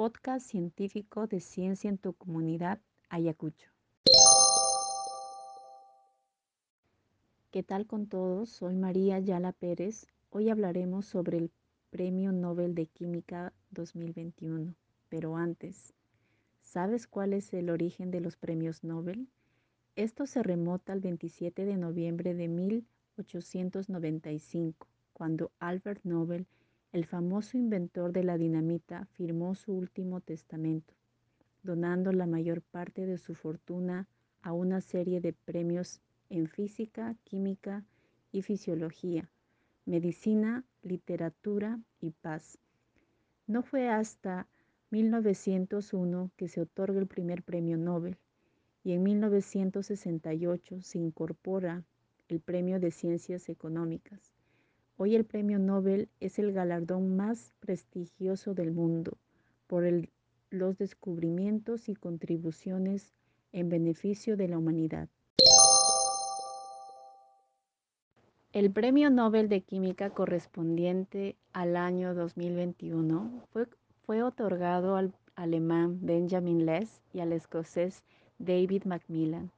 podcast científico de ciencia en tu comunidad Ayacucho. ¿Qué tal con todos? Soy María Yala Pérez. Hoy hablaremos sobre el Premio Nobel de Química 2021. Pero antes, ¿sabes cuál es el origen de los premios Nobel? Esto se remota al 27 de noviembre de 1895, cuando Albert Nobel, el famoso inventor de la dinamita, firmó su último testamento, donando la mayor parte de su fortuna a una serie de premios en física, química y fisiología, medicina, literatura y paz. No fue hasta 1901 que se otorga el primer premio Nobel y en 1968 se incorpora el Premio de Ciencias Económicas. Hoy el Premio Nobel es el galardón más prestigioso del mundo por los descubrimientos y contribuciones en beneficio de la humanidad. El Premio Nobel de Química correspondiente al año 2021 fue, otorgado al alemán Benjamin Less y al escocés David Macmillan,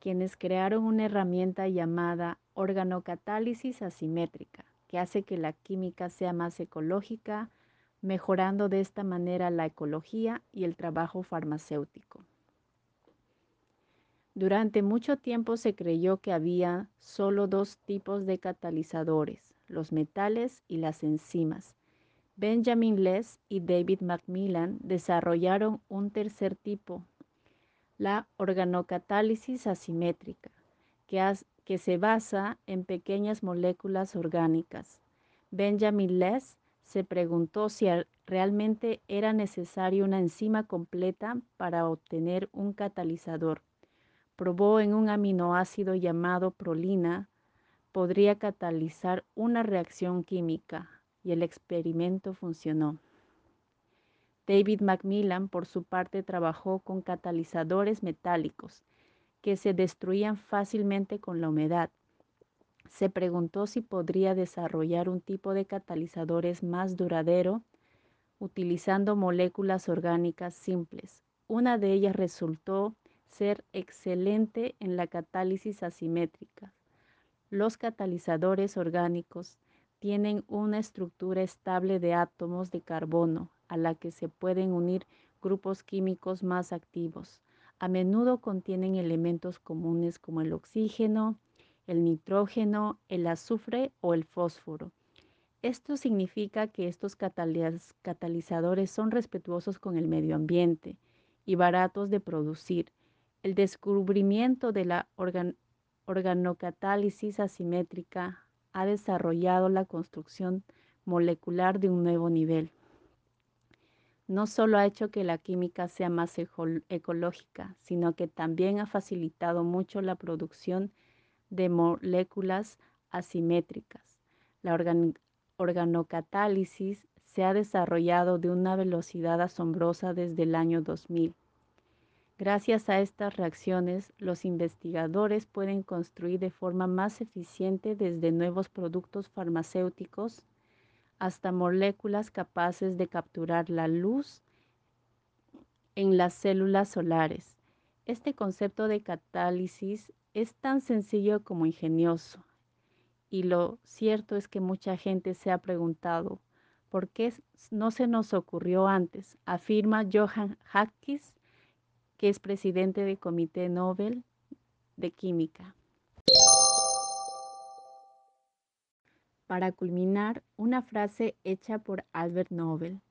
quienes crearon una herramienta llamada organocatálisis asimétrica, que hace que la química sea más ecológica, mejorando de esta manera la ecología y el trabajo farmacéutico. Durante mucho tiempo se creyó que había solo dos tipos de catalizadores, los metales y las enzimas. Benjamin Less y David Macmillan desarrollaron un tercer tipo, la organocatálisis asimétrica, que, se basa en pequeñas moléculas orgánicas. Benjamin Less se preguntó si realmente era necesaria una enzima completa para obtener un catalizador probó en un aminoácido llamado prolina podría catalizar una reacción química y el experimento funcionó. David Macmillan, por su parte, trabajó con catalizadores metálicos que se destruían fácilmente con la humedad. Se preguntó si podría desarrollar un tipo de catalizadores más duradero utilizando moléculas orgánicas simples. Una de ellas resultó ser excelente en la catálisis asimétrica. Los catalizadores orgánicos tienen una estructura estable de átomos de carbono a la que se pueden unir grupos químicos más activos. A menudo contienen elementos comunes como el oxígeno, el nitrógeno, el azufre o el fósforo. Esto significa que estos catalizadores son respetuosos con el medio ambiente y baratos de producir el descubrimiento de la organocatálisis asimétrica ha desarrollado la construcción molecular de un nuevo nivel. No solo ha hecho que la química sea más ecológica, sino que también ha facilitado mucho la producción de moléculas asimétricas. La organocatálisis se ha desarrollado de una velocidad asombrosa desde el año 2000 Gracias a estas reacciones, los investigadores pueden construir de forma más eficiente desde nuevos productos farmacéuticos hasta moléculas capaces de capturar la luz en las células solares. Este concepto de catálisis es tan sencillo como ingenioso. Y lo cierto es que mucha gente se ha preguntado, ¿por qué no se nos ocurrió antes? Afirma Johann Hackis, que es presidente del Comité Nobel de Química. Para culminar, una frase hecha por Albert Nobel.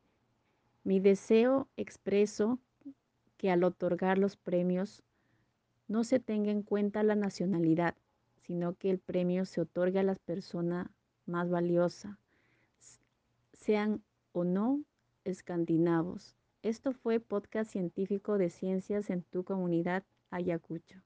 Mi deseo expreso que al otorgar los premios no se tenga en cuenta la nacionalidad, sino que el premio se otorgue a la persona más valiosa, sean o no escandinavos, esto fue Podcast Científico de Ciencias en tu comunidad Ayacucho.